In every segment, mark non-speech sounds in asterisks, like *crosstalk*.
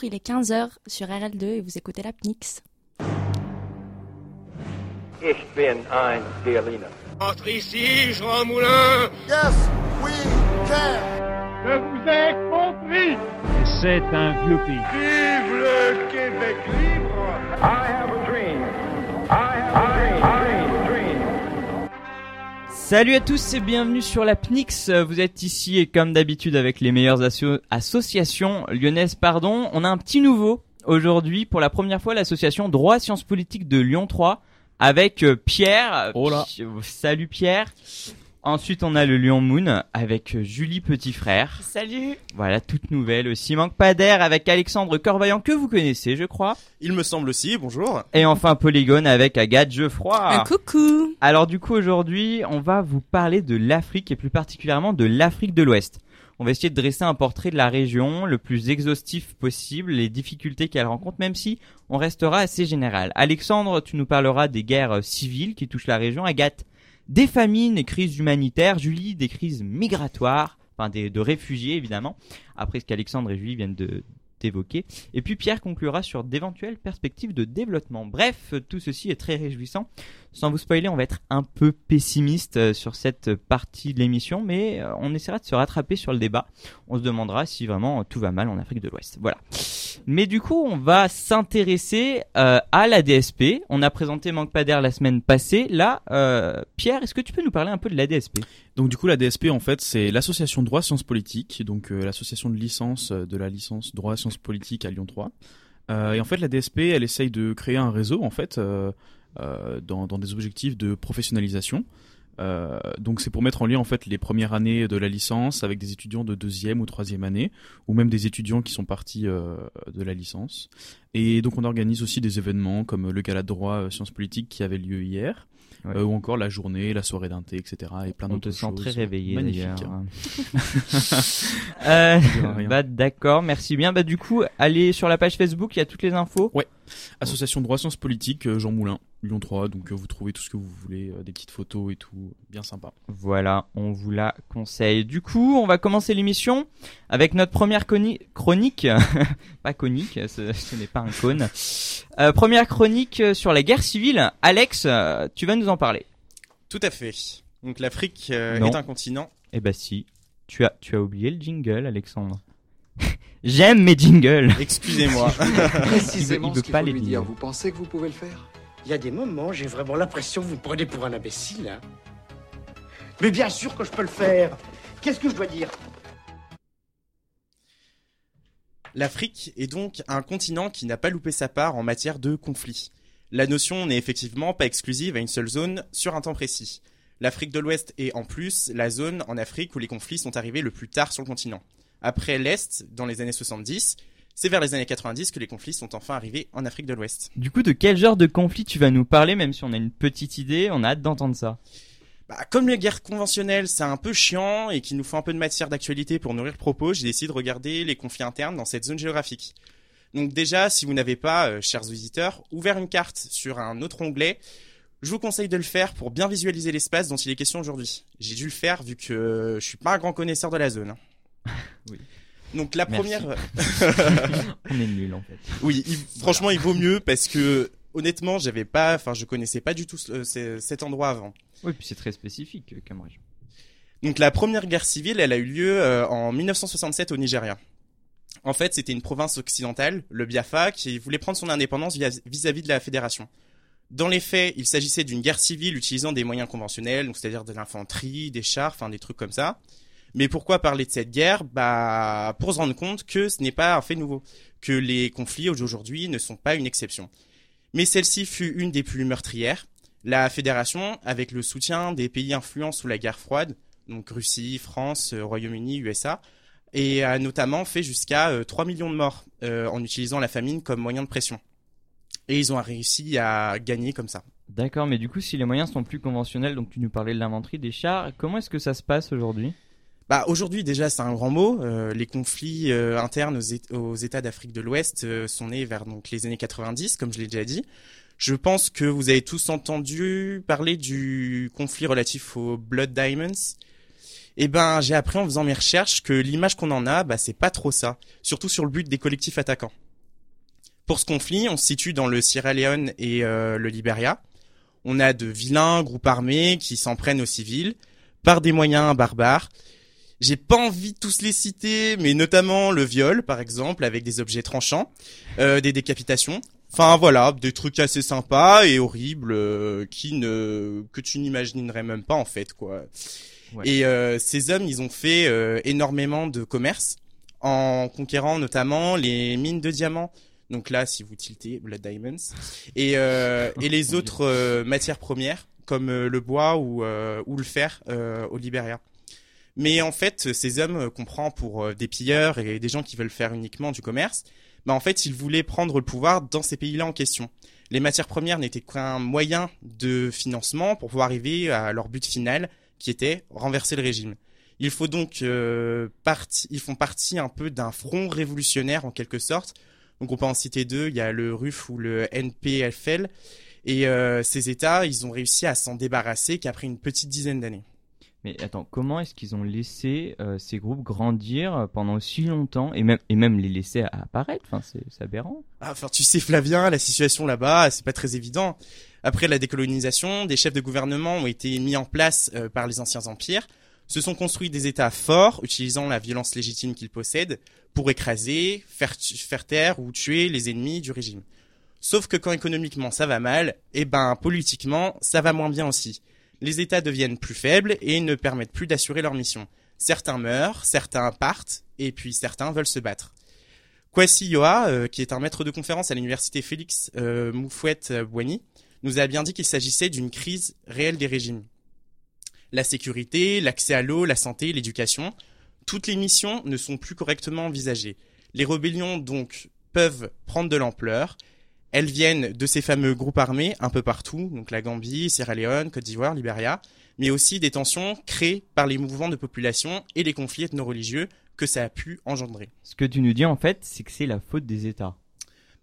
Bonjour, il est 15h sur RL2 et vous écoutez la PNIX. Ich bin ein Berliner. Entre ici, Jean Moulin Yes, we can. Je vous ai compris C'est un vieux pays. Vive le Québec libre I have a dream. Salut à tous et bienvenue sur la PNIX. Vous êtes ici et comme d'habitude avec les meilleures asso- associations lyonnaises, pardon. On a un petit nouveau aujourd'hui pour la première fois l'association Droit Sciences Politiques de Lyon 3 avec euh, Pierre. Oh là. Salut Pierre. Ensuite on a le Lyon Moon avec euh, Julie Petit Frère. Salut Voilà, toute nouvelle aussi. Manque pas d'air avec Alexandre Corvaillant que vous connaissez, je crois. Il me semble aussi, bonjour. Et enfin Polygone avec Agathe Geoffroy. Un coucou Alors du coup aujourd'hui, on va vous parler de l'Afrique et plus particulièrement de l'Afrique de l'Ouest. On va essayer de dresser un portrait de la région le plus exhaustif possible, les difficultés qu'elle rencontre, même si on restera assez général. Alexandre, tu nous parleras des guerres euh, civiles qui touchent la région. Agathe, des famines et crises humanitaires. Julie, des crises migratoires, enfin des, de réfugiés évidemment, après ce qu'Alexandre et Julie viennent d'évoquer. Et puis Pierre conclura sur d'éventuelles perspectives de développement. Bref, tout ceci est très réjouissant. Sans vous spoiler, on va être un peu pessimiste euh, sur cette partie de l'émission, mais euh, on essaiera de se rattraper sur le débat. On se demandera si vraiment tout va mal en Afrique de l'Ouest. Voilà. Mais du coup, on va s'intéresser euh, à la DSP. On a présenté Manque pas d'air la semaine passée. Là, euh, Pierre, est-ce que tu peux nous parler un peu de la DSP Donc du coup la DSP en fait c'est l'association droit sciences politiques, donc euh, l'association de licence de la licence droit sciences politiques à Lyon 3. Euh, et en fait la DSP elle essaye de créer un réseau en fait dans des objectifs de professionnalisation. Euh, donc c'est pour mettre en lien en fait les premières années de la licence avec des étudiants de deuxième ou troisième année ou même des étudiants qui sont partis euh, de la licence. Et donc on organise aussi des événements comme le gala de droit euh, sciences politiques qui avait lieu hier. Ouais. Euh, ou encore la journée, la soirée d'un thé, etc. Et plein On d'autres te choses. sent très réveillé Magnifique. *laughs* euh, bah d'accord, merci bien. Bah du coup, allez sur la page Facebook, il y a toutes les infos. Association droit sciences politiques, euh, Jean Moulin, Lyon 3. Donc euh, vous trouvez tout ce que vous voulez, euh, des petites photos et tout, bien sympa. Voilà, on vous la conseille. Du coup, on va commencer l'émission avec notre première chronique. *laughs* pas conique, ce, ce n'est pas un cône. Euh, première chronique sur la guerre civile. Alex, tu vas nous en parler. Tout à fait. Donc l'Afrique euh, est un continent. Eh bah si, tu as, tu as oublié le jingle, Alexandre. J'aime mes jingles. Excusez-moi. Précisément *laughs* il veut ce pas faut les lui dire. dire. Vous pensez que vous pouvez le faire? Il y a des moments, j'ai vraiment l'impression que vous me prenez pour un imbécile. hein. Mais bien sûr que je peux le faire. Qu'est-ce que je dois dire? L'Afrique est donc un continent qui n'a pas loupé sa part en matière de conflits. La notion n'est effectivement pas exclusive à une seule zone sur un temps précis. L'Afrique de l'Ouest est en plus la zone en Afrique où les conflits sont arrivés le plus tard sur le continent. Après l'Est, dans les années 70, c'est vers les années 90 que les conflits sont enfin arrivés en Afrique de l'Ouest. Du coup, de quel genre de conflit tu vas nous parler, même si on a une petite idée, on a hâte d'entendre ça? Bah, comme les guerres conventionnelles, c'est un peu chiant et qu'il nous faut un peu de matière d'actualité pour nourrir le propos, j'ai décidé de regarder les conflits internes dans cette zone géographique. Donc déjà, si vous n'avez pas, euh, chers visiteurs, ouvert une carte sur un autre onglet, je vous conseille de le faire pour bien visualiser l'espace dont il est question aujourd'hui. J'ai dû le faire vu que euh, je suis pas un grand connaisseur de la zone. hein. Oui. Donc la Merci. première, *laughs* On est nul en fait. oui, il- franchement, il vaut mieux parce que honnêtement, j'avais pas, enfin, je connaissais pas du tout ce- ce- cet endroit avant. Oui, puis c'est très spécifique euh, comme région. Donc la première guerre civile, elle a eu lieu euh, en 1967 au Nigeria. En fait, c'était une province occidentale, le Biafra, qui voulait prendre son indépendance vis-à-vis de la fédération. Dans les faits, il s'agissait d'une guerre civile utilisant des moyens conventionnels, donc c'est-à-dire de l'infanterie, des chars, enfin des trucs comme ça. Mais pourquoi parler de cette guerre? Bah, pour se rendre compte que ce n'est pas un fait nouveau, que les conflits d'aujourd'hui ne sont pas une exception. Mais celle-ci fut une des plus meurtrières. La fédération, avec le soutien des pays influents sous la guerre froide, donc Russie, France, euh, Royaume-Uni, USA, et a notamment fait jusqu'à euh, 3 millions de morts euh, en utilisant la famine comme moyen de pression. Et ils ont réussi à gagner comme ça. D'accord, mais du coup, si les moyens sont plus conventionnels, donc tu nous parlais de l'inventerie des chars, comment est-ce que ça se passe aujourd'hui? Bah aujourd'hui déjà c'est un grand mot. Euh, les conflits euh, internes aux, aux États d'Afrique de l'Ouest euh, sont nés vers donc les années 90, comme je l'ai déjà dit. Je pense que vous avez tous entendu parler du conflit relatif aux Blood Diamonds. Eh ben j'ai appris en faisant mes recherches que l'image qu'on en a, bah c'est pas trop ça. Surtout sur le but des collectifs attaquants. Pour ce conflit, on se situe dans le Sierra Leone et euh, le Liberia. On a de vilains groupes armés qui s'en prennent aux civils par des moyens barbares. J'ai pas envie de tous les citer, mais notamment le viol, par exemple, avec des objets tranchants, euh, des décapitations. Enfin voilà, des trucs assez sympas et horribles euh, qui ne que tu n'imaginerais même pas en fait quoi. Ouais. Et euh, ces hommes, ils ont fait euh, énormément de commerce en conquérant notamment les mines de diamants. Donc là, si vous tiltez, Blood Diamonds et euh, *laughs* et les autres euh, matières premières comme le bois ou euh, ou le fer euh, au Liberia. Mais en fait, ces hommes qu'on prend pour euh, des pilleurs et des gens qui veulent faire uniquement du commerce, bah en fait, ils voulaient prendre le pouvoir dans ces pays-là en question. Les matières premières n'étaient qu'un moyen de financement pour pouvoir arriver à leur but final, qui était renverser le régime. Il faut donc euh, parti, ils font partie un peu d'un front révolutionnaire en quelque sorte. Donc on peut en citer deux, il y a le RUF ou le NPFL. Et euh, ces États, ils ont réussi à s'en débarrasser qu'après une petite dizaine d'années. Mais attends, comment est-ce qu'ils ont laissé euh, ces groupes grandir pendant aussi longtemps et même, les laisser apparaître? Enfin, c'est aberrant. Ah, Enfin, tu sais, Flavien, la situation là-bas, c'est pas très évident. Après la décolonisation, des chefs de gouvernement ont été mis en place euh, par les anciens empires, se sont construits des États forts, utilisant la violence légitime qu'ils possèdent, pour écraser, faire, faire taire ou tuer les ennemis du régime. Sauf que quand économiquement ça va mal, et ben politiquement ça va moins bien aussi. Les États deviennent plus faibles et ne permettent plus d'assurer leur mission. Certains meurent, certains partent, et puis certains veulent se battre. Kwasi Yoa, euh, qui est un maître de conférence à l'université Félix euh, Moufouette-Boigny, nous a bien dit qu'il s'agissait d'une crise réelle des régimes. La sécurité, l'accès à l'eau, la santé, l'éducation, toutes les missions ne sont plus correctement envisagées. Les rébellions donc peuvent prendre de l'ampleur. Elles viennent de ces fameux groupes armés un peu partout, donc la Gambie, Sierra Leone, Côte d'Ivoire, Liberia, mais aussi des tensions créées par les mouvements de population et les conflits ethno-religieux que ça a pu engendrer. Ce que tu nous dis en fait, c'est que c'est la faute des États.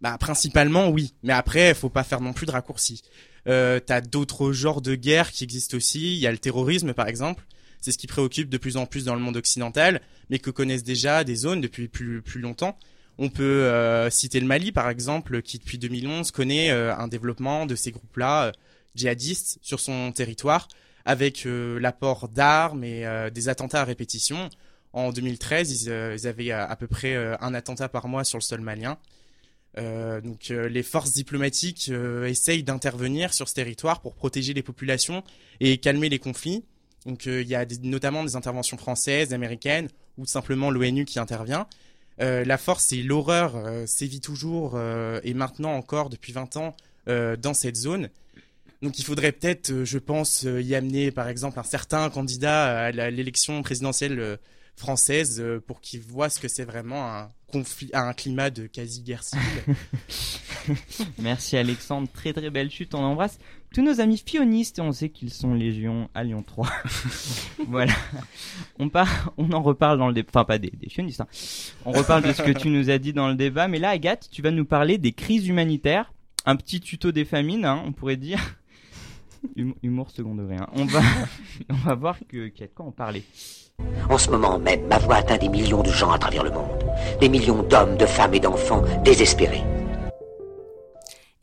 Bah principalement oui, mais après faut pas faire non plus de raccourcis. Euh, T'as d'autres genres de guerres qui existent aussi. Il y a le terrorisme par exemple. C'est ce qui préoccupe de plus en plus dans le monde occidental, mais que connaissent déjà des zones depuis plus plus longtemps. On peut euh, citer le Mali par exemple, qui depuis 2011 connaît euh, un développement de ces groupes-là euh, djihadistes sur son territoire, avec l'apport d'armes et des attentats à répétition. En 2013, ils, avaient à, peu près un attentat par mois sur le sol malien. Donc les forces diplomatiques essayent d'intervenir sur ce territoire pour protéger les populations et calmer les conflits. Donc il y a notamment des interventions françaises, américaines ou simplement l'ONU qui intervient. Euh, la force et l'horreur euh, sévit toujours euh, et maintenant encore depuis 20 ans dans cette zone. Donc il faudrait peut-être, je pense, y amener par exemple un certain candidat à l'élection présidentielle française pour qu'il voit ce que c'est vraiment un conflit, un climat de quasi-guerre civile. *laughs* Merci Alexandre, très très belle chute, on embrasse tous nos amis fionistes et on sait qu'ils sont légion à Lyon 3. *laughs* voilà. On part, on en reparle dans le débat, enfin pas des, des fionistes, hein. on reparle de ce que tu nous as dit dans le débat, mais là Agathe, tu vas nous parler des crises humanitaires, un petit tuto des famines, hein, on pourrait dire. Hum- Humour second degré. hein. On va, *laughs* on va voir que qu'il y a de quoi en parler. En ce moment même, ma voix atteint des millions de gens à travers le monde. Des millions d'hommes, de femmes et d'enfants désespérés.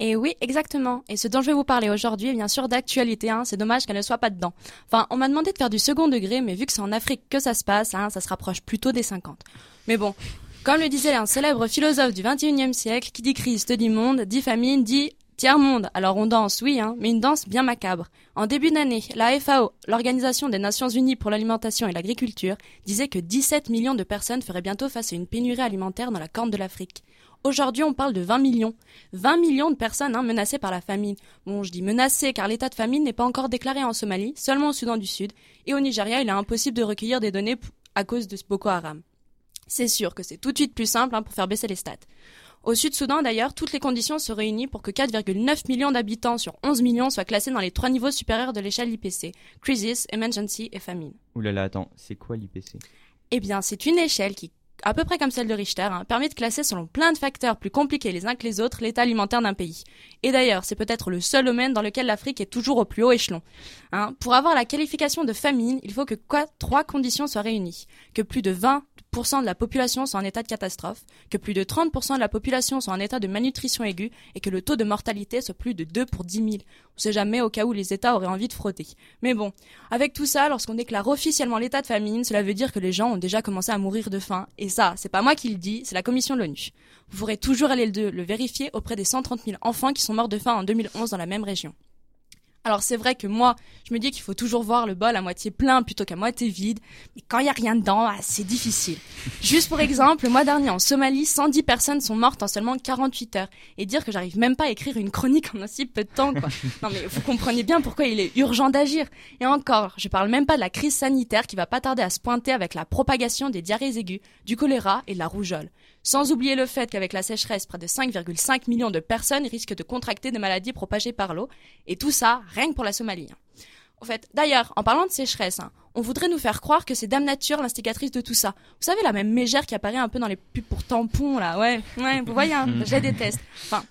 Et oui, exactement. Et ce dont je vais vous parler aujourd'hui est bien sûr d'actualité. Hein. C'est dommage qu'elle ne soit pas dedans. Enfin, on m'a demandé de faire du second degré, mais vu que c'est en Afrique que ça se passe, hein, ça se rapproche plutôt des 50. Mais bon, comme le disait un célèbre philosophe du 21e siècle, qui dit crise te dit monde, dit famine, dit tiers-monde. Alors on danse, oui, hein, mais une danse bien macabre. En début d'année, la FAO, l'Organisation des Nations Unies pour l'alimentation et l'agriculture, disait que 17 millions de personnes feraient bientôt face à une pénurie alimentaire dans la corne de l'Afrique. Aujourd'hui, on parle de 20 millions. 20 millions de personnes hein, menacées par la famine. Bon, je dis menacées car l'état de famine n'est pas encore déclaré en Somalie, seulement au Soudan du Sud. Et au Nigeria, il est impossible de recueillir des données à cause de ce Boko Haram. C'est sûr que c'est tout de suite plus simple hein, pour faire baisser les stats. Au Sud-Soudan, d'ailleurs, toutes les conditions se réunissent pour que 4,9 millions d'habitants sur 11 millions soient classés dans les trois niveaux supérieurs de l'échelle IPC, Crisis, Emergency et Famine. Ouh là là, attends, c'est quoi l'IPC Eh bien, c'est une échelle qui, à peu près comme celle de Richter, hein, permet de classer selon plein de facteurs plus compliqués les uns que les autres l'état alimentaire d'un pays. Et d'ailleurs, c'est peut-être le seul domaine dans lequel l'Afrique est toujours au plus haut échelon. Hein, pour avoir la qualification de famine, il faut que trois conditions soient réunies. Que plus de 20 40% de la population sont en état de catastrophe, que plus de 30% de la population sont en état de malnutrition aiguë et que le taux de mortalité soit plus de 2 pour 10 000. On sait jamais au cas où les États auraient envie de frotter. Mais bon, avec tout ça, lorsqu'on déclare officiellement l'état de famine, cela veut dire que les gens ont déjà commencé à mourir de faim. Et ça, c'est pas moi qui le dis, c'est la commission de l'ONU. Vous pourrez toujours aller le, le vérifier auprès des 130 000 enfants qui sont morts de faim en 2011 dans la même région. Alors c'est vrai que moi, je me dis qu'il faut toujours voir le bol à moitié plein plutôt qu'à moitié vide, mais quand il y a rien dedans, ah, c'est difficile. Juste pour exemple, le mois dernier en Somalie, 110 personnes sont mortes en seulement 48 heures. Et dire que j'arrive même pas à écrire une chronique en aussi peu de temps, quoi. Non mais vous comprenez bien pourquoi il est urgent d'agir. Et encore, je parle même pas de la crise sanitaire qui va pas tarder à se pointer avec la propagation des diarrhées aiguës, du choléra et de la rougeole. Sans oublier le fait qu'avec la sécheresse, près de 5,5 millions de personnes risquent de contracter des maladies propagées par l'eau. Et tout ça, rien que pour la Somalie. hein. En fait, d'ailleurs, en parlant de sécheresse, hein, on voudrait nous faire croire que c'est Dame Nature l'instigatrice de tout ça. Vous savez, la même mégère qui apparaît un peu dans les pubs pour tampons, là, ouais, ouais, vous voyez, hein, je la déteste. Enfin,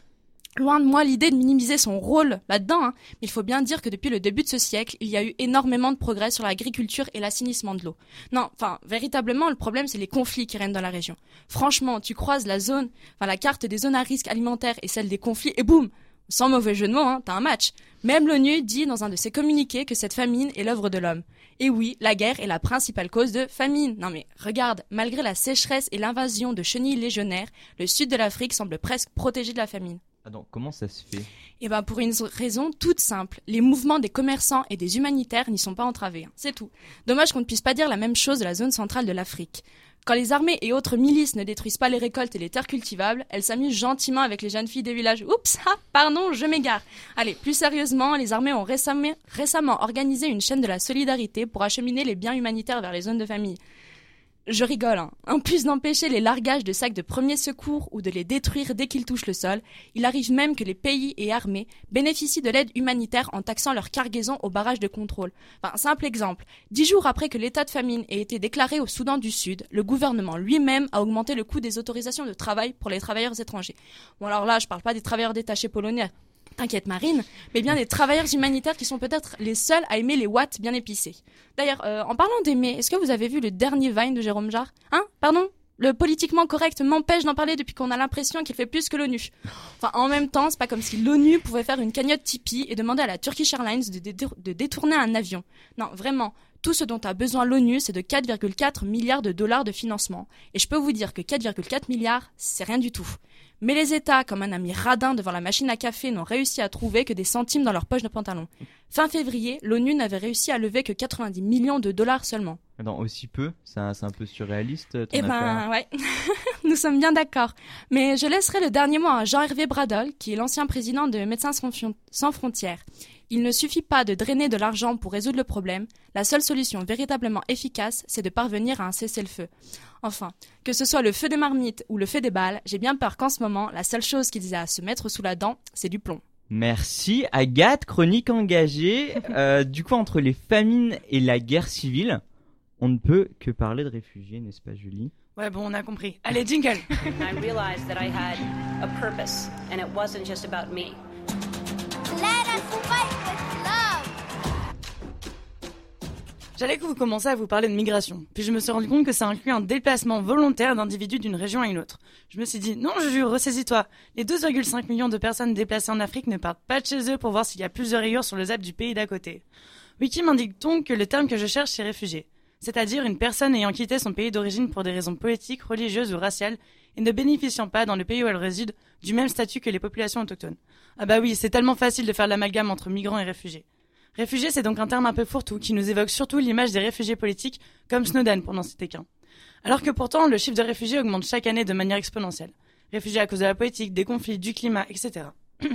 Loin de moi l'idée de minimiser son rôle là-dedans, hein, mais il faut bien dire que depuis le début de ce siècle, il y a eu énormément de progrès sur l'agriculture et l'assainissement de l'eau. Non, enfin, véritablement, le problème, c'est les conflits qui règnent dans la région. Franchement, tu croises la zone, enfin la carte des zones à risque alimentaire et celle des conflits, et boum Sans mauvais jeu de mots, hein, t'as un match. Même l'ONU dit dans un de ses communiqués que cette famine est l'œuvre de l'homme. Et oui, la guerre est la principale cause de famine. Non mais regarde, malgré la sécheresse et l'invasion de chenilles légionnaires, le sud de l'Afrique semble presque protégé de la famine. Comment ça se fait? Eh ben pour une raison toute simple. Les mouvements des commerçants et des humanitaires n'y sont pas entravés. hein. C'est tout. Dommage qu'on ne puisse pas dire la même chose de la zone centrale de l'Afrique. Quand les armées et autres milices ne détruisent pas les récoltes et les terres cultivables, elles s'amusent gentiment avec les jeunes filles des villages. Oups, ah, pardon, je m'égare. Allez, plus sérieusement, les armées ont récemment, récemment organisé une chaîne de la solidarité pour acheminer les biens humanitaires vers les zones de famille. Je rigole, hein. En plus d'empêcher les largages de sacs de premiers secours ou de les détruire dès qu'ils touchent le sol, il arrive même que les pays et armées bénéficient de l'aide humanitaire en taxant leur cargaison au barrage de contrôle. Enfin, simple exemple. Dix jours après que l'état de famine ait été déclaré au Soudan du Sud, le gouvernement lui-même a augmenté le coût des autorisations de travail pour les travailleurs étrangers. Bon alors là, je parle pas des travailleurs détachés polonais. T'inquiète Marine, mais bien des travailleurs humanitaires qui sont peut-être les seuls à aimer les watts bien épicés. D'ailleurs, euh, en parlant d'aimer, est-ce que vous avez vu le dernier Vine de Jérôme Jarre? Hein? Pardon? Le politiquement correct m'empêche d'en parler depuis qu'on a l'impression qu'il fait plus que l'ONU. Enfin, en même temps, c'est pas comme si l'ONU pouvait faire une cagnotte Tipeee et demander à la Turkish Airlines de, dé- de détourner un avion. Non, vraiment, tout ce dont a besoin l'ONU, c'est de 4,4 milliards de dollars de financement. Et je peux vous dire que 4,4 milliards, c'est rien du tout. Mais les États, comme un ami radin devant la machine à café, n'ont réussi à trouver que des centimes dans leur poche de pantalon. Fin février, l'ONU n'avait réussi à lever que 90 millions de dollars seulement. Attends, aussi peu C'est un peu surréaliste Eh ben, affaire ouais. *laughs* Nous sommes bien d'accord. Mais je laisserai le dernier mot à Jean-Hervé Bradol, qui est l'ancien président de Médecins sans frontières. Il ne suffit pas de drainer de l'argent pour résoudre le problème. La seule solution véritablement efficace, c'est de parvenir à un cessez-le-feu. Enfin, que ce soit le feu des marmites ou le feu des balles, j'ai bien peur qu'en ce moment, la seule chose qu'ils aient à se mettre sous la dent, c'est du plomb. Merci Agathe, chronique engagée. *laughs* Euh, du coup, entre les famines et la guerre civile, on ne peut que parler de réfugiés, n'est-ce pas Julie? Ouais, bon, on a compris. Allez, jingle *laughs* I realized that I had a purpose, and it wasn't just about me. J'allais que vous commenciez à vous parler de migration, puis je me suis rendu compte que ça inclut un déplacement volontaire d'individus d'une région à une autre. Je me suis dit, non, Juju, ressaisis-toi. Les 12,5 millions de personnes déplacées en Afrique ne partent pas de chez eux pour voir s'il y a plus de rayures sur le zap du pays d'à côté. Wiki m'indique donc que le terme que je cherche, c'est réfugié? C'est-à-dire une personne ayant quitté son pays d'origine pour des raisons politiques, religieuses ou raciales, et ne bénéficiant pas, dans le pays où elle réside, du même statut que les populations autochtones. Ah bah oui, c'est tellement facile de faire l'amalgame entre migrants et réfugiés. Réfugiés, c'est donc un terme un peu fourre-tout qui nous évoque surtout l'image des réfugiés politiques, comme Snowden pour n'en citer qu'un. Alors que pourtant, le chiffre de réfugiés augmente chaque année de manière exponentielle. Réfugiés à cause de la politique, des conflits, du climat, etc. *clears throat*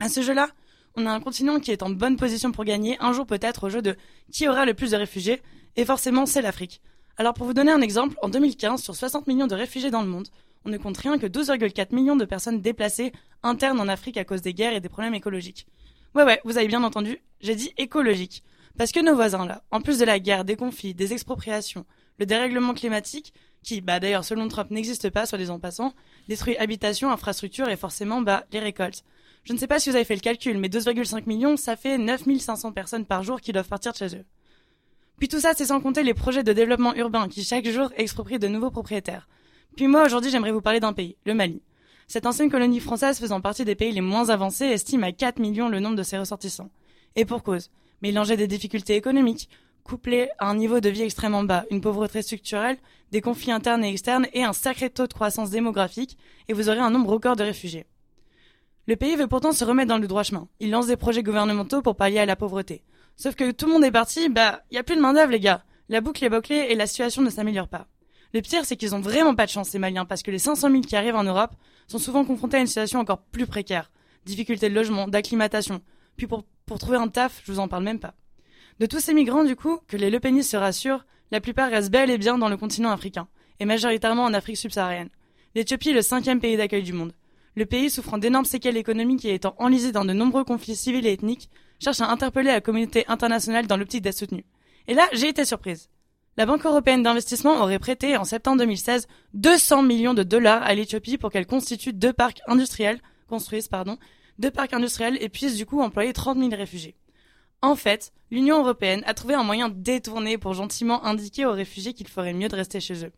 à ce jeu-là, on a un continent qui est en bonne position pour gagner, un jour peut-être au jeu de qui aura le plus de réfugiés, et forcément c'est l'Afrique. Alors pour vous donner un exemple, en 2015, sur 60 millions de réfugiés dans le monde, on ne compte rien que 12,4 millions de personnes déplacées internes en Afrique à cause des guerres et des problèmes écologiques. Ouais ouais, vous avez bien entendu, j'ai dit écologique. Parce que nos voisins là, en plus de la guerre, des conflits, des expropriations, le dérèglement climatique, qui, bah d'ailleurs selon Trump n'existe pas, soit en passant, détruit habitations, infrastructures et forcément, bah, les récoltes. Je ne sais pas si vous avez fait le calcul, mais 2,5 millions, ça fait 9500 personnes par jour qui doivent partir de chez eux. Puis tout ça, c'est sans compter les projets de développement urbain qui chaque jour exproprient de nouveaux propriétaires. Puis moi, aujourd'hui, j'aimerais vous parler d'un pays, le Mali. Cette ancienne colonie française faisant partie des pays les moins avancés estime à 4 millions le nombre de ses ressortissants. Et pour cause. Mélanger des difficultés économiques, couplées à un niveau de vie extrêmement bas, une pauvreté structurelle, des conflits internes et externes et un sacré taux de croissance démographique, et vous aurez un nombre record de réfugiés. Le pays veut pourtant se remettre dans le droit chemin. Il lance des projets gouvernementaux pour pallier à la pauvreté. Sauf que tout le monde est parti, bah, y a plus de main d'œuvre, les gars. La boucle est bouclée et la situation ne s'améliore pas. Le pire, c'est qu'ils ont vraiment pas de chance, ces Maliens, parce que les 500 000 qui arrivent en Europe sont souvent confrontés à une situation encore plus précaire. Difficultés de logement, d'acclimatation. Puis pour, trouver un taf, je vous en parle même pas. De tous ces migrants, du coup, que les Lepénis se rassurent, la plupart restent bel et bien dans le continent africain, et majoritairement en Afrique subsaharienne. L'Éthiopie est le cinquième pays d'accueil du monde. Le pays, souffrant d'énormes séquelles économiques et étant enlisé dans de nombreux conflits civils et ethniques, cherche à interpeller la communauté internationale dans l'optique d'être soutenue. Et là, j'ai été surprise. La Banque européenne d'investissement aurait prêté en septembre 2016 200 millions de dollars à l'Éthiopie pour qu'elle constitue deux parcs industriels, construise, pardon, deux parcs industriels et puisse du coup employer 30 000 réfugiés. En fait, l'Union européenne a trouvé un moyen détourné pour gentiment indiquer aux réfugiés qu'il ferait mieux de rester chez eux.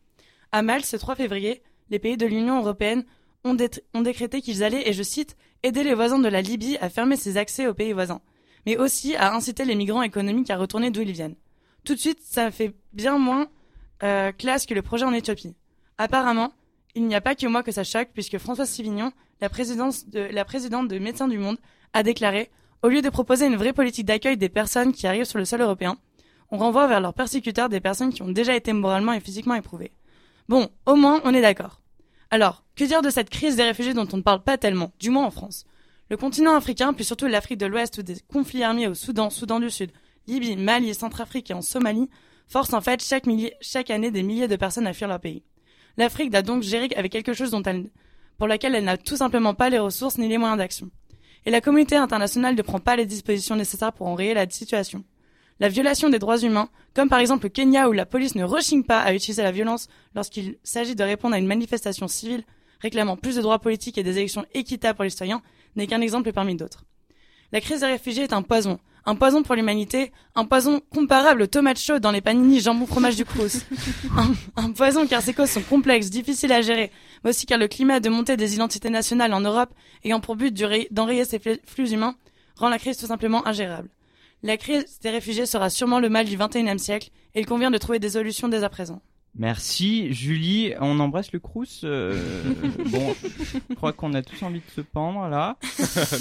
À Malte, ce 3 février, les pays de l'Union européenne ont décrété qu'ils allaient, et je cite, aider les voisins de la Libye à fermer ses accès aux pays voisins, mais aussi à inciter les migrants économiques à retourner d'où ils viennent. Tout de suite, ça fait bien moins euh, classe que le projet en Éthiopie. Apparemment, il n'y a pas que moi que ça choque, puisque Françoise Sivignon, la, de, la présidente de Médecins du Monde, a déclaré au lieu de proposer une vraie politique d'accueil des personnes qui arrivent sur le sol européen, on renvoie vers leurs persécuteurs des personnes qui ont déjà été moralement et physiquement éprouvées. Bon, au moins, on est d'accord. Alors, que dire de cette crise des réfugiés dont on ne parle pas tellement, du moins en France? Le continent africain, puis surtout l'Afrique de l'Ouest où des conflits armés au Soudan, Soudan du Sud, Libye, Mali, Centrafrique et en Somalie forcent en fait chaque, année des milliers de personnes à fuir leur pays. L'Afrique doit donc gérer avec quelque chose pour laquelle elle n'a tout simplement pas les ressources ni les moyens d'action et la communauté internationale ne prend pas les dispositions nécessaires pour enrayer la situation. La violation des droits humains, comme par exemple le Kenya où la police ne rechigne pas à utiliser la violence lorsqu'il s'agit de répondre à une manifestation civile réclamant plus de droits politiques et des élections équitables pour les citoyens, n'est qu'un exemple parmi d'autres. La crise des réfugiés est un poison, un poison pour l'humanité, un poison comparable aux tomates chaudes dans les panini jambon fromage du Crous. *laughs* un, un, poison car ces causes sont complexes, difficiles à gérer, mais aussi car le climat de montée des identités nationales en Europe, ayant pour but d'enrayer ces flux humains, rend la crise tout simplement ingérable. La crise des réfugiés sera sûrement le mal du XXIe siècle, et il convient de trouver des solutions dès à présent. Merci Julie, on embrasse le Crous. Euh, *laughs* bon, je crois qu'on a tous envie de se pendre là. *laughs*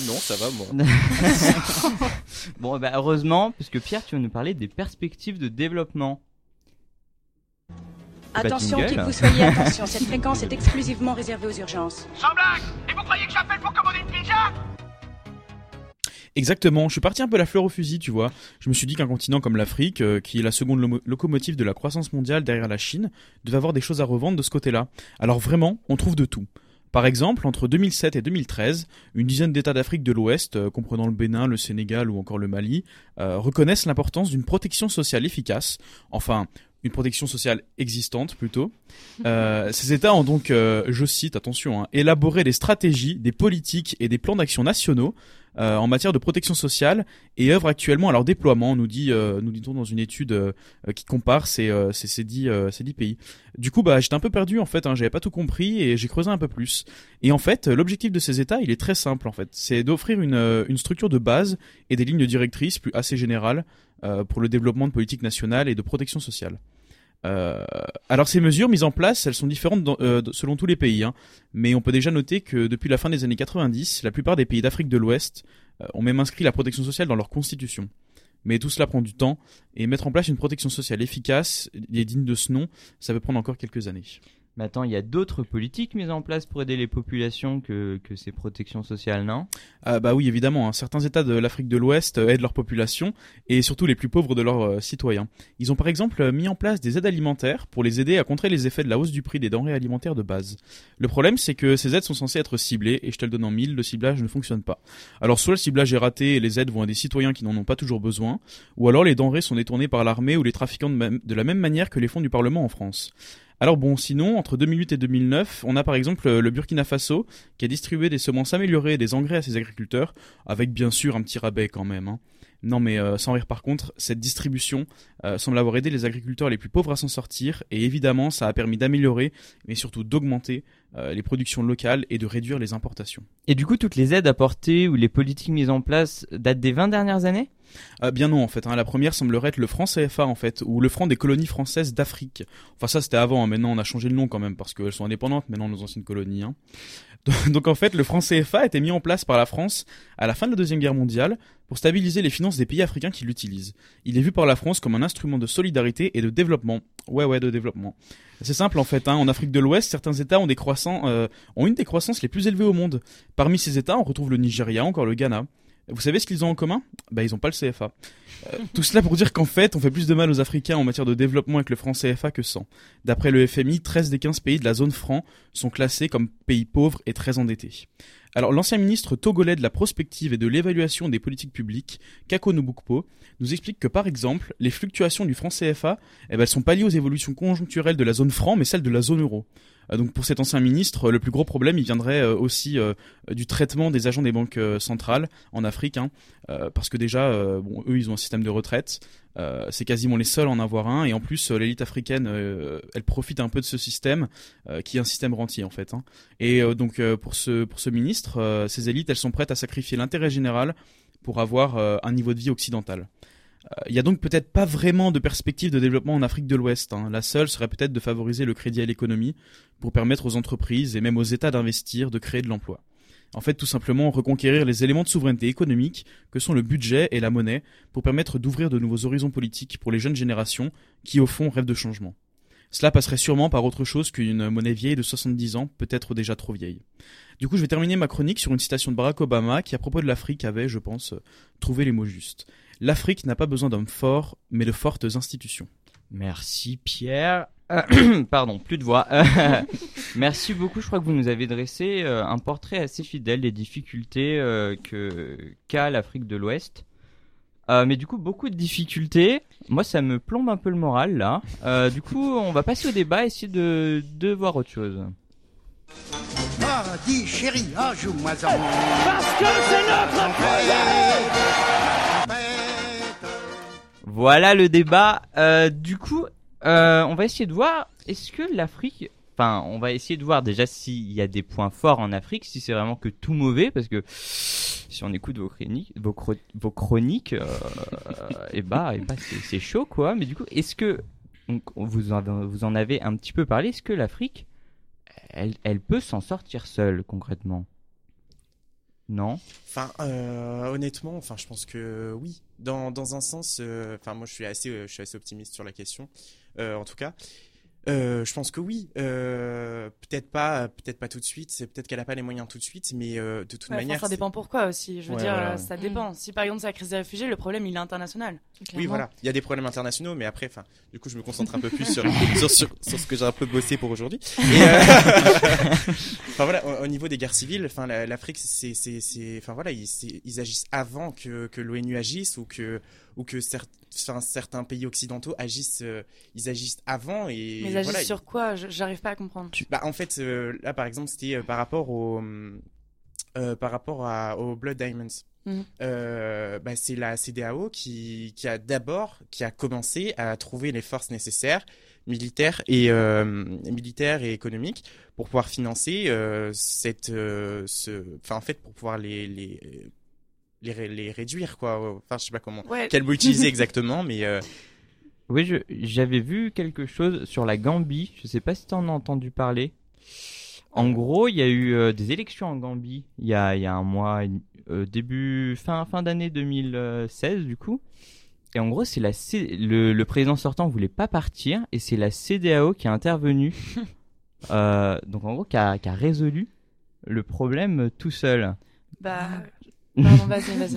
non, ça va moi. *laughs* bon, bah, heureusement, puisque Pierre, tu vas nous parler des perspectives de développement. Attention, qui que vous soyez, attention, cette fréquence est exclusivement réservée aux urgences. Sans blague Et vous croyez que j'appelle pour commander une pizza? Exactement, je suis parti un peu la fleur au fusil, tu vois. Je me suis dit qu'un continent comme l'Afrique, euh, qui est la seconde lo locomotive de la croissance mondiale derrière la Chine, devait avoir des choses à revendre de ce côté-là. Alors vraiment, on trouve de tout. Par exemple, entre 2007 et 2013, une dizaine d'États d'Afrique de l'Ouest, euh, comprenant le Bénin, le Sénégal ou encore le Mali, euh, reconnaissent l'importance d'une protection sociale efficace, enfin une protection sociale existante plutôt. Euh, *laughs* ces États ont donc, je cite, attention, hein, élaboré des stratégies, des politiques et des plans d'action nationaux en matière de protection sociale et œuvrent actuellement à leur déploiement, nous dit, euh, nous dit-on dans une étude euh, qui compare ces, euh, ces, ces, dix, ces dix pays. Du coup, bah, j'étais un peu perdu en fait, hein, j'avais pas tout compris et j'ai creusé un peu plus. Et en fait, l'objectif de ces États, il est très simple en fait, c'est d'offrir une, une structure de base et des lignes directrices plus assez générales pour le développement de politiques nationales et de protection sociale. Euh, alors ces mesures mises en place, elles sont différentes euh, selon tous les pays, hein. mais on peut déjà noter que depuis la fin des années 90, la plupart des pays d'Afrique de l'Ouest euh, ont même inscrit la protection sociale dans leur constitution. Mais tout cela prend du temps, et mettre en place une protection sociale efficace et digne de ce nom, ça peut prendre encore quelques années. Mais attends, il y a d'autres politiques mises en place pour aider les populations que, ces protections sociales, non? Ah Bah oui, évidemment. Hein. Certains États de l'Afrique de l'Ouest euh, aident leur population et surtout les plus pauvres de leurs euh, citoyens. Ils ont par exemple euh, mis en place des aides alimentaires pour les aider à contrer les effets de la hausse du prix des denrées alimentaires de base. Le problème, c'est que ces aides sont censées être ciblées et je te le donne en mille, le ciblage ne fonctionne pas. Alors soit le ciblage est raté et les aides vont à des citoyens qui n'en ont pas toujours besoin, ou alors les denrées sont détournées par l'armée ou les trafiquants de la même manière que les fonds du Parlement en France. Alors bon, sinon, entre 2008 et 2009, on a par exemple le Burkina Faso qui a distribué des semences améliorées et des engrais à ses agriculteurs, avec bien sûr un petit rabais quand même. Hein. Non mais euh, sans rire par contre, cette distribution euh, semble avoir aidé les agriculteurs les plus pauvres à s'en sortir et évidemment ça a permis d'améliorer mais surtout d'augmenter euh, les productions locales et de réduire les importations. Et du coup, toutes les aides apportées ou les politiques mises en place datent des 20 dernières années? Euh, bien non en fait, hein. la première semblerait être le franc CFA en fait, ou le franc des colonies françaises d'Afrique. Enfin ça c'était avant, hein. maintenant on a changé le nom quand même parce qu'elles sont indépendantes maintenant nos anciennes colonies. hein. *laughs* Donc en fait le franc CFA a été mis en place par la France à la fin de la Deuxième Guerre mondiale pour stabiliser les finances des pays africains qui l'utilisent. Il est vu par la France comme un instrument de solidarité et de développement. Ouais ouais de développement. C'est simple en fait, en Afrique de l'Ouest certains États ont, des croissants, euh, ont une des croissances les plus élevées au monde. Parmi ces États on retrouve le Nigeria, encore le Ghana. Vous savez ce qu'ils ont en commun? Bah ils ont pas le CFA. Euh, tout cela pour dire qu'en fait, on fait plus de mal aux Africains en matière de développement avec le franc CFA que sans. D'après le FMI, 13 des 15 pays de la zone franc sont classés comme pays pauvres et très endettés. Alors l'ancien ministre togolais de la prospective et de l'évaluation des politiques publiques, Kako Nubukpo, nous explique que par exemple, les fluctuations du franc CFA, eh ben, elles sont pas liées aux évolutions conjoncturelles de la zone franc, mais celles de la zone euro. Euh, Donc pour cet ancien ministre, le plus gros problème, il viendrait euh, aussi euh, du traitement des agents des banques euh, centrales en Afrique, hein, euh, parce que déjà, euh, eux, ils ont un système de retraite. Euh, c'est quasiment les seuls à en avoir un, et en plus, euh, l'élite africaine, euh, elle profite un peu de ce système, euh, qui est un système rentier en fait. hein. Et euh, donc euh, pour ce pour ce ministre, euh, ces élites, elles sont prêtes à sacrifier l'intérêt général pour avoir euh, un niveau de vie occidental. Euh, Il y a donc peut-être pas vraiment de perspective de développement en Afrique de l'Ouest. hein. La seule serait peut-être de favoriser le crédit à l'économie pour permettre aux entreprises et même aux États d'investir, de créer de l'emploi. En fait, tout simplement reconquérir les éléments de souveraineté économique que sont le budget et la monnaie pour permettre d'ouvrir de nouveaux horizons politiques pour les jeunes générations qui, au fond, rêvent de changement. Cela passerait sûrement par autre chose qu'une monnaie vieille de 70 ans, peut-être déjà trop vieille. Du coup, je vais terminer ma chronique sur une citation de Barack Obama qui, à propos de l'Afrique, avait, je pense, trouvé les mots justes. L'Afrique n'a pas besoin d'hommes forts, mais de fortes institutions. Merci Pierre. Euh, *clears throat* Pardon, plus de voix. Euh, *laughs* Merci beaucoup. Je crois que vous nous avez dressé euh, un portrait assez fidèle des difficultés euh, que qu'a l'Afrique de l'Ouest. Euh, mais du coup, beaucoup de difficultés. Moi, ça me plombe un peu le moral là. Euh, du coup, on va passer au débat, essayer de, de voir autre chose. Ah, dis chérie, ah, joue-moi. Parce que c'est notre Voilà le débat. Euh, du coup, euh, on va essayer de voir est-ce que l'Afrique, enfin, on va essayer de voir déjà s'il y a des points forts en Afrique, si c'est vraiment que tout mauvais, parce que si on écoute vos chroniques, vos, chro- vos chroniques, euh, *laughs* et bah, et bah, c'est c'est chaud quoi. Mais du coup, est-ce que donc, vous en, vous en avez un petit peu parlé, est-ce que l'Afrique, elle, elle peut s'en sortir seule concrètement? Non. Enfin, euh, honnêtement, enfin, je pense que oui. Dans, dans un sens, euh, enfin, moi, je suis assez, euh, je suis assez optimiste sur la question, en tout cas. Euh, je pense que oui. Euh, peut-être pas, peut-être pas tout de suite. C'est peut-être qu'elle a pas les moyens tout de suite, mais euh, de toute Ouais, manière. ça dépend pourquoi aussi. Je veux Ouais, dire, voilà. euh, ça dépend. Si par exemple c'est la crise des réfugiés, le problème il est international. Oui, voilà. Il y a des problèmes internationaux, mais après, enfin, du coup, je me concentre un peu plus sur, *laughs* sur, sur, sur ce que j'ai un peu bossé pour aujourd'hui. Euh, *laughs* Enfin voilà, au, au niveau des guerres civiles, enfin, la- l'Afrique, c'est, c'est, c'est, enfin voilà, ils, ils agissent avant que, que l'ONU agisse ou que, ou que enfin, certains pays occidentaux agissent, euh, ils agissent avant et. Mais ils agissent sur quoi? J'arrive pas à comprendre. bah, en fait, euh, là, par exemple, c'était euh, par rapport au, par rapport à, aux Blood Diamonds. Euh, bah, c'est la CDAO qui, qui a d'abord, qui a commencé à trouver les forces nécessaires, militaires et euh, militaires et économiques, pour pouvoir financer euh, cette, ce, enfin en fait, pour pouvoir les les les, ré- les réduire quoi. Enfin, je sais pas comment, Ouais. quel mot utiliser *laughs* exactement, mais euh, Oui, je- j'avais vu quelque chose sur la Gambie. Je sais pas si t'en as entendu parler. En gros, il y a eu euh, des élections en Gambie il y a, il y a un mois, euh, début fin fin d'année 2016 du coup. Et en gros, c'est la C- le, le président sortant voulait pas partir et c'est la CDAO qui a intervenu. *laughs* Euh, donc en gros, qui a, qui a résolu le problème tout seul. Bah, pardon, *laughs* vas-y, vas-y.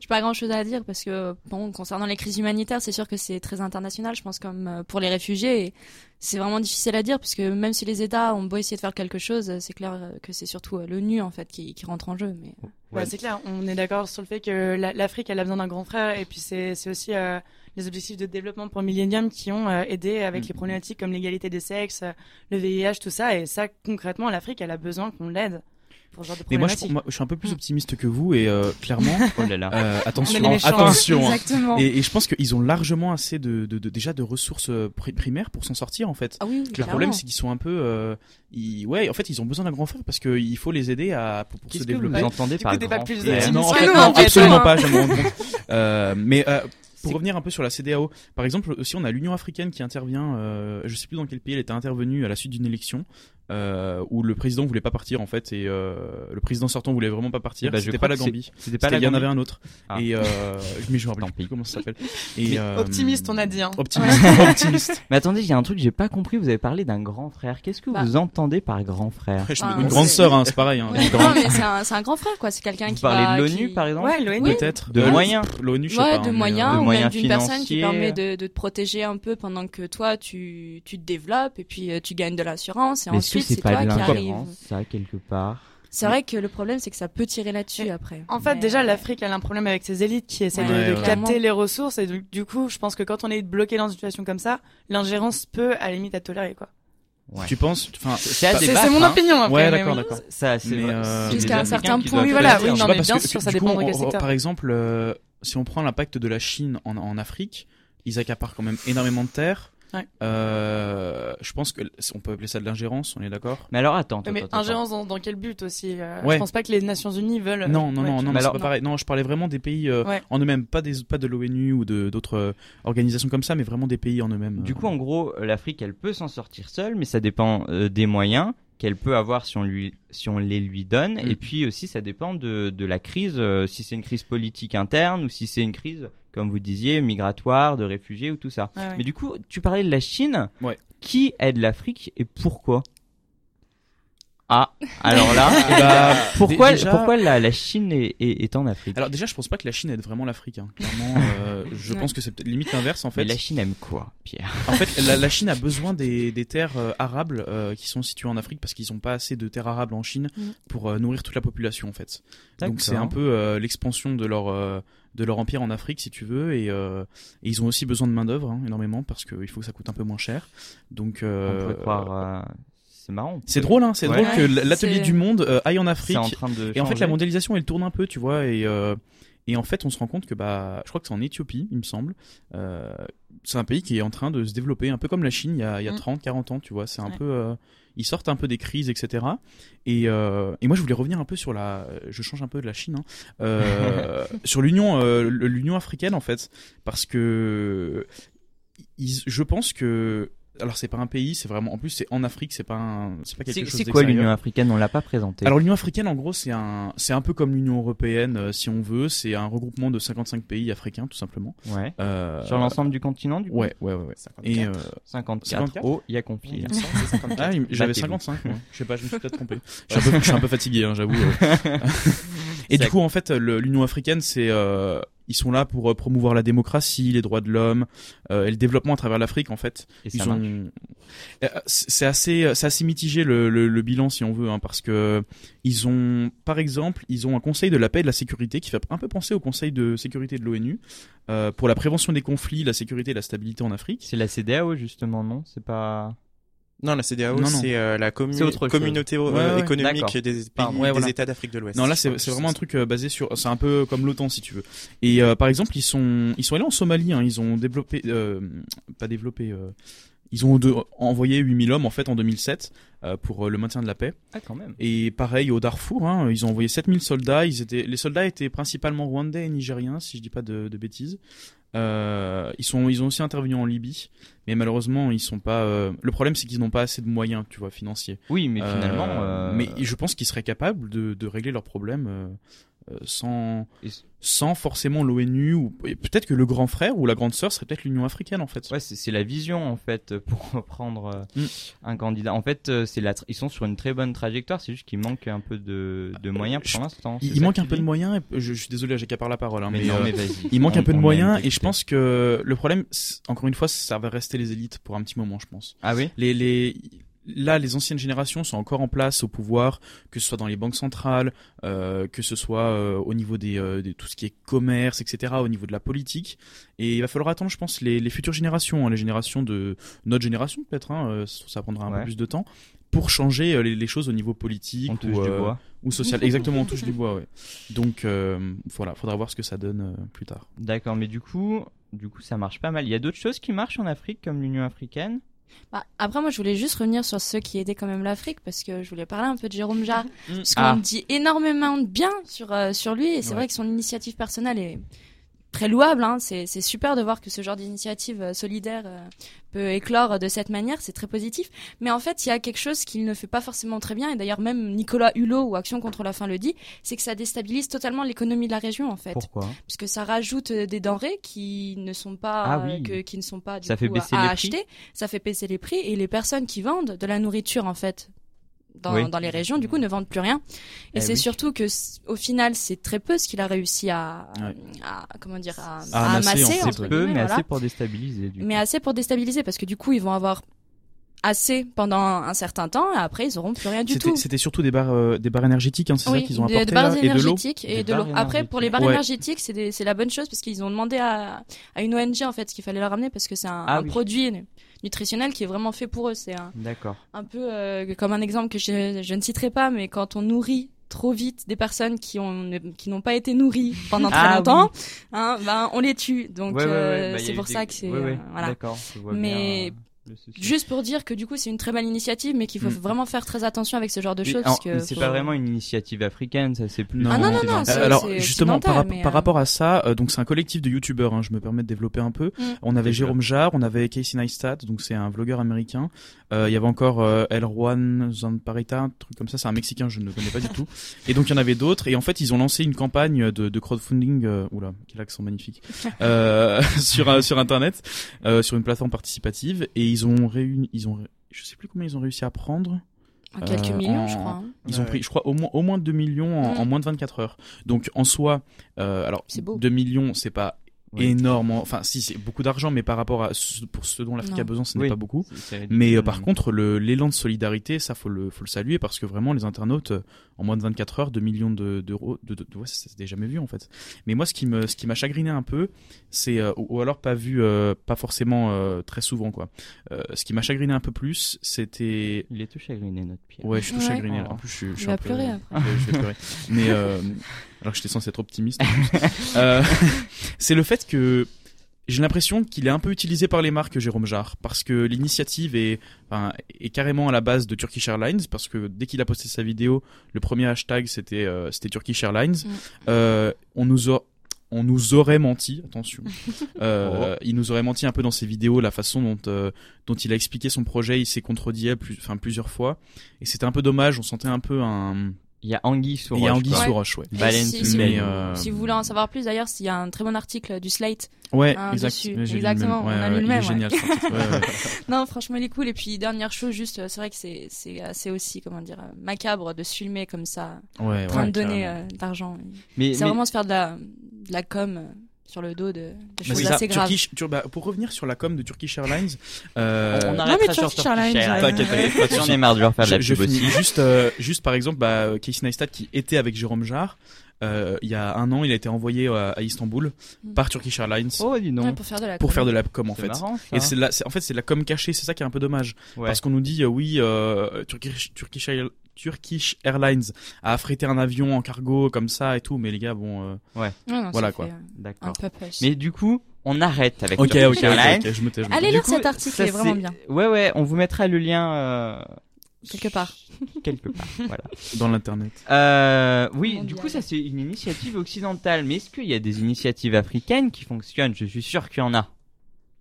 J'ai pas grand chose à dire parce que, bon, concernant les crises humanitaires, c'est sûr que c'est très international, je pense, comme euh, pour les réfugiés. C'est vraiment difficile à dire parce que même si les États ont beau essayer de faire quelque chose, euh, c'est clair euh, que c'est surtout l'ONU, en fait, qui, qui rentre en jeu. Mais... Ouais, c'est clair, on est d'accord sur le fait que la- l'Afrique elle a besoin d'un grand frère et puis c'est aussi euh, les objectifs de développement pour le millénium qui ont euh, aidé avec les problématiques comme l'égalité des sexes, euh, le VIH, tout ça et ça concrètement l'Afrique elle a besoin qu'on l'aide. Pour ce genre de Mais moi je, problématique. moi, je suis un peu plus optimiste que vous et euh, clairement, *laughs* Oh là là. euh, On est attention, méchants. attention. hein. Exactement. Et, et je pense qu'ils ont largement assez de, de, de- déjà de ressources euh, pri- primaires pour s'en sortir en fait. Ah oui, oui, Le problème c'est qu'ils sont un peu, euh, ils, ouais, en fait ils ont besoin d'un grand frère parce qu'il faut les aider à pour, pour se que vous développer. entendez par grand plus frère non, en fait, non, absolument hein. pas, je. *laughs* Euh, mais euh, pour revenir un peu sur la CDAO, par exemple, aussi on a l'Union africaine qui intervient. Euh, je sais plus dans quel pays elle était intervenue à la suite d'une élection euh, où le président voulait pas partir en fait et euh, le président sortant voulait vraiment pas partir. Je C'était pas la Gambie. c'était pas la Il y en avait un autre. Ah. Et euh, mais je me rappelle plus comment ça s'appelle. Et euh, optimiste, on a dit. Hein. *laughs* Optimiste, optimiste. Mais attendez, il y a un truc que j'ai pas compris. Vous avez parlé d'un grand frère. Qu'est-ce que Bah. vous entendez par grand frère Je me Enfin, Une demande- grande sœur, hein, c'est pareil. Hein, Ouais, une mais c'est un, grand frère, quoi. C'est quelqu'un Vous qui parlez va- de l'ONU, qui- par exemple Ouais, l'ONU. Peut-être. De Euh, moyens. L'ONU, je sais Ouais, pas. de hein, moyens, de ou moyens même d'une personne qui permet de, te protéger un peu pendant que toi, tu, tu te développes et puis euh, tu gagnes de l'assurance et ensuite c'est pas toi de l'incohérence, ça, quelque part C'est vrai que le problème, c'est que ça peut tirer là-dessus après. En fait, Mais- déjà, l'Afrique, elle a un problème avec ses élites qui essaient de- Ouais, de, ouais. capter les ressources. Et du, du coup, je pense que quand on est bloqué dans une situation comme ça, l'ingérence peut, à la limite, être tolérée, quoi. Ouais. Tu penses, C'est mon hein. opinion, après. Ouais, d'accord, oui. d'accord. Ça, c'est euh, Jusqu'à un certain point, oui, voilà, oui, non, mais bien sûr, ça dépend de quel secteur. Par exemple, euh, si on prend l'impact de la Chine en, en Afrique, ils accaparent quand même énormément de terres. Ouais. Euh, je pense que on peut appeler ça de l'ingérence, on est d'accord? Mais alors attends, mais attends, attends. ingérence dans, dans quel but aussi euh, Ouais. Je pense pas que les Nations Unies veulent. Non, non, Ouais, non, non, Mais mais c'est alors- pas pareil. Non, je parlais vraiment des pays euh, Ouais. en eux-mêmes, pas des, pas de l'ONU ou de d'autres euh, organisations comme ça, mais vraiment des pays en eux-mêmes. Du coup, en gros, l'Afrique, elle peut s'en sortir seule, mais ça dépend euh, des moyens qu'elle peut avoir si on lui, si on les lui donne. Mm. Et puis aussi, ça dépend de, de la crise, euh, si c'est une crise politique interne ou si c'est une crise, comme vous disiez, migratoire, de réfugiés ou tout ça. Ouais. Mais du coup, tu parlais de la Chine. Ouais. Qui aide l'Afrique et pourquoi? Ah, alors là, bah, *laughs* pourquoi, déjà- pourquoi la, la Chine est, est, est en Afrique? Alors déjà, je pense pas que la Chine aide vraiment l'Afrique. Hein. Clairement, euh, je Ouais. pense que c'est peut-être limite l'inverse en fait. Mais la Chine aime quoi, Pierre? En fait, la, la Chine a besoin des, des terres euh, arables euh, qui sont situées en Afrique parce qu'ils n'ont pas assez de terres arables en Chine Mm. pour euh, nourrir toute la population en fait. Donc c'est un peu euh, l'expansion de leur euh, de leur empire en Afrique si tu veux et, euh, et ils ont aussi besoin de main d'œuvre hein, énormément parce qu'il faut que ça coûte un peu moins cher. Donc On euh, pourrait croire. euh, C'est marrant. c'est drôle hein, c'est Ouais. drôle que l'atelier du monde euh, aille en Afrique en train de et en fait, la mondialisation, elle tourne un peu, tu vois, et euh, et en fait, on se rend compte que bah, je crois que c'est en Éthiopie, il me semble. Euh, c'est un pays qui est en train de se développer, un peu comme la Chine il y a, il y a Mm. 30, 40 ans, tu vois. C'est un peu, euh, ils sortent un peu des crises, etc. Et euh, et moi, je voulais revenir un peu sur la, je change un peu de la Chine, hein, euh, *laughs* sur l'Union, euh, l'Union africaine en fait, parce que ils- je pense que alors c'est pas un pays, c'est vraiment en plus c'est en Afrique, c'est pas un, c'est pas quelque C'est chose c'est quoi l'Union africaine? On l'a pas présenté. Alors l'Union africaine, en gros, c'est un, c'est un peu comme l'Union européenne, euh, si on veut. C'est un regroupement de 55 pays africains, tout simplement. ouais. Euh, Sur l'ensemble du continent, du coup? Ouais, ouais, ouais. ouais. 54. Et euh, 54. 54. Oh, il y a 54. ah, j'avais Battez-vous. 55. moi. Je sais pas, je me suis peut-être trompé. *laughs* Je suis un peu, fatigué, hein, j'avoue. euh. *laughs* Et du coup, en fait, le- l'Union africaine, c'est, euh, ils sont là pour euh, promouvoir la démocratie, les droits de l'homme euh, et le développement à travers l'Afrique, en fait. Et Ils ont-. Euh, c'est assez, c'est assez mitigé le, le, le bilan si on veut, hein, parce que ils ont, par exemple, ils ont un Conseil de la paix et de la sécurité qui fait un peu penser au Conseil de sécurité de l'ONU euh, pour la prévention des conflits, la sécurité et la stabilité en Afrique. C'est la CDAO justement, non? C'est pas. Non, la CDAO, c'est euh, la commu- communauté euh, Ouais, ouais, économique des, pays, Pardon, ouais, des voilà. États d'Afrique de l'Ouest. Non, là c'est vraiment un truc euh, basé sur, c'est un peu comme l'OTAN si tu veux. Et euh, par exemple, ils sont, ils sont allés en Somalie, hein, ils ont développé, euh, pas développé. euh, ils ont de- envoyé 8000 hommes en fait en 2007 euh, pour le maintien de la paix. Ah, quand même. Et pareil au Darfour, hein, ils ont envoyé 7000 soldats. Ils étaient, les soldats étaient principalement rwandais et nigériens, si je dis pas de, de bêtises. Euh, ils sont, ils ont aussi intervenu en Libye, mais malheureusement ils sont pas. euh, Le problème c'est qu'ils n'ont pas assez de moyens, tu vois, financiers. Oui, mais Euh, finalement. euh, Mais je pense qu'ils seraient capables de, de régler leurs problèmes euh, euh, sans, sans forcément l'ONU ou peut-être que le grand frère ou la grande sœur serait peut-être l'Union africaine en fait. Ouais, c'est la vision en fait pour *laughs* reprendre euh, Mm. un candidat. En fait, euh, c'est la tra- ils sont sur une très bonne trajectoire. C'est juste qu'il manque un peu de, de moyens pour l'instant. Il, manque que un peu de moyens. Et je, je suis désolé, j'ai qu'à par la parole. hein, Mais, mais, non, euh, mais vas-y. il manque On- un peu de moyens et je pense que le problème, encore une fois, ça va rester les élites pour un petit moment, je pense. Ah oui? Les, les, là, les anciennes générations sont encore en place au pouvoir, que ce soit dans les banques centrales, euh, que ce soit euh, au niveau des, euh, de tout ce qui est commerce, etc., au niveau de la politique. Et il va falloir attendre, je pense, les, les futures générations, hein, les générations de notre génération peut-être. Hein, euh, ça prendra un Ouais. peu plus de temps pour changer euh, les, les choses au niveau politique On touche ou, du euh, bois. ou social. Exactement, on touche du bois. Ouais. Donc euh, voilà, faudra voir ce que ça donne euh, plus tard. D'accord, mais du coup, du coup, ça marche pas mal. Il y a d'autres choses qui marchent en Afrique, comme l'Union africaine? Bah, après, moi, je voulais juste revenir sur ceux qui aidaient quand même l'Afrique parce que je voulais parler un peu de Jérôme Jarre. Parce qu'on Ah. dit énormément de bien sur, euh, sur lui et c'est Ouais. vrai que son initiative personnelle est très louable. Hein. C'est, super de voir que ce genre d'initiative euh, solidaire euh, peut éclore de cette manière. C'est très positif. Mais en fait, il y a quelque chose qu'il ne fait pas forcément très bien. Et d'ailleurs, même Nicolas Hulot ou Action contre la faim le dit, c'est que ça déstabilise totalement l'économie de la région en fait. Pourquoi? Parce que ça rajoute euh, des denrées qui ne sont pas, Ah oui. que, qui ne sont pas du Ça fait baisser à les prix? acheter. Ça fait baisser les prix et les personnes qui vendent de la nourriture en fait dans, Oui. dans les régions du coup ne vendent plus rien. Et Eh c'est oui. surtout que au final c'est très peu ce qu'il a réussi à, Ouais. à comment dire à, À à amasser, amasser entre. Peu, mais voilà. assez pour déstabiliser. Du mais coup. assez pour déstabiliser parce que du coup ils vont avoir assez pendant un certain temps et après ils auront plus rien du tout. c'était surtout des barres, euh, des barres énergétiques, hein, c'est Oui, ça qu'ils ont apporté des barres là, énergétiques et de l'eau. Après, pour les barres Ouais. énergétiques, c'est la bonne chose parce qu'ils ont demandé à, à une ONG en fait ce qu'il fallait leur ramener parce que c'est un, Ah un oui. produit nutritionnel qui est vraiment fait pour eux. C'est un, D'accord. un peu euh, comme un exemple que je, je ne citerai pas, mais quand on nourrit trop vite des personnes qui ont qui n'ont pas été nourries pendant très Ah longtemps, hein, ben on les tue. Donc Ouais, ouais, ouais, euh, bah, c'est pour des- ça que c'est euh, voilà. Mais bien, euh. Juste pour dire que du coup c'est une très belle initiative, mais qu'il faut Mm. vraiment faire très attention avec ce genre de choses. c'est faut- pas vraiment une initiative africaine, ça c'est plus. Ah non, non, non, c'est- alors justement par, mais, par euh, rapport à ça, euh, donc c'est un collectif de youtubeurs. Hein, je me permets de développer un peu. Mm. On avait. Jérôme Jarre, on avait Casey Neistat, donc c'est un vlogueur américain. Euh, Il y avait encore euh, El Juan Zamparita, un truc comme ça. C'est un mexicain, je ne le connais pas du tout. Et donc il y en avait d'autres. Et en fait, ils ont lancé une campagne de, de crowdfunding. Euh, oula, quel accent magnifique. euh, *laughs* sur sur internet, euh, sur une plateforme participative. Et ils ont réuni, ils ont, je sais plus combien ils ont réussi à prendre. En quelques Euh, millions, en- je crois. hein. Ils ont pris, je crois, au moins, au moins 2 millions en, Mm. en moins de 24 heures. Donc, en soi, euh, alors, C'est beau. 2 millions, c'est pas Oui. énorme. Enfin, si, c'est beaucoup d'argent, mais par rapport à ce, pour ce dont l'Afrique a besoin, ce n'est Oui. pas beaucoup. Mais euh, par contre, le, l'élan de solidarité, ça, faut le, faut le saluer parce que vraiment, les internautes, euh, en moins de 24 heures, 2 millions de- d'euros, de, de, de- ouais, ça s'était jamais vu, en fait. Mais moi, ce qui me, ce qui m'a chagriné un peu, c'est, euh, ou, ou alors pas vu, euh, pas forcément euh, très souvent, quoi. Euh, ce qui m'a chagriné un peu plus, c'était Il est tout chagriné, notre Pierre. Ouais, je suis tout Ouais. chagriné. là. Oh. En plus, je, suis- je suis va un peu- pleurer après. Je, je vais pleurer. Mais euh, *laughs* alors que j'étais censé être optimiste. en plus. Euh, *laughs* c'est le fait que j'ai l'impression qu'il est un peu utilisé par les marques Jérôme Jarre parce que l'initiative est, enfin, est carrément à la base de Turkish Airlines parce que dès qu'il a posté sa vidéo, le premier hashtag c'était euh, c'était Turkish Airlines. Mm. Euh, on nous a on nous aurait menti, attention. *laughs* Euh, Oh. Il nous aurait menti un peu dans ses vidéos, la façon dont euh, dont il a expliqué son projet, il s'est contredit plus, enfin plusieurs fois, et c'était un peu dommage. On sentait un peu un, Il y a Anguille sous il y a roche, Anguille quoi. sous roche, ouais. Et Baleine si, sous si mais, vous, euh, si vous voulez en savoir plus, d'ailleurs, il y a un très bon article du Slate. Ouais, hein, exact. Exactement, même. Ouais, on a ouais, lu le même, ouais. génial. cet *laughs* article. Ouais, ouais. Non, franchement, il est cool. Et puis, dernière chose, juste, euh, c'est vrai que c'est, c'est assez aussi, comment dire, euh, macabre de se filmer comme ça, Ouais, en train ouais, de donner euh, de l'argent. Mais, C'est mais- vraiment se faire de la, de la com euh, sur le dos de, de choses ça, assez graves. Turkish, Tur- bah, pour revenir sur la com de Turkish Airlines, euh, On Non, arrêtera mais sur Turkish Turkish Airlines, euh, T'inquiète, J'en ai marre de leur faire de la je, je pub finis juste, euh, juste par exemple, bah, Casey Neistat qui était avec Jérôme Jarre, euh, il y a un an, il a été envoyé à, à Istanbul Mm. par Turkish Airlines Oh, dis Ouais, donc. pour faire de la pour com. faire de la com en fait. marrant, ça. Et c'est en fait, c'est de la com cachée, c'est ça qui est un peu dommage. Ouais. Parce qu'on nous dit, euh, oui, euh, Turkish, Turkish, Turkish Airlines a affrété un avion en cargo comme ça et tout, mais les gars, bon, euh, Ouais, non, voilà quoi. euh, D'accord. Mais du coup, on arrête avec Ok, Turkish ok, ok, Airlines. ok, je me tais, je me tais. Allez lire cet article, ça, il est vraiment c'est- bien. Ouais, ouais, on vous mettra le lien euh, Quelque part. *laughs* quelque part. voilà. Dans l'internet. Euh, oui, du coup, ça c'est une initiative occidentale. Mais est-ce qu'il y a des initiatives africaines qui fonctionnent? Je suis sûr qu'il y en a.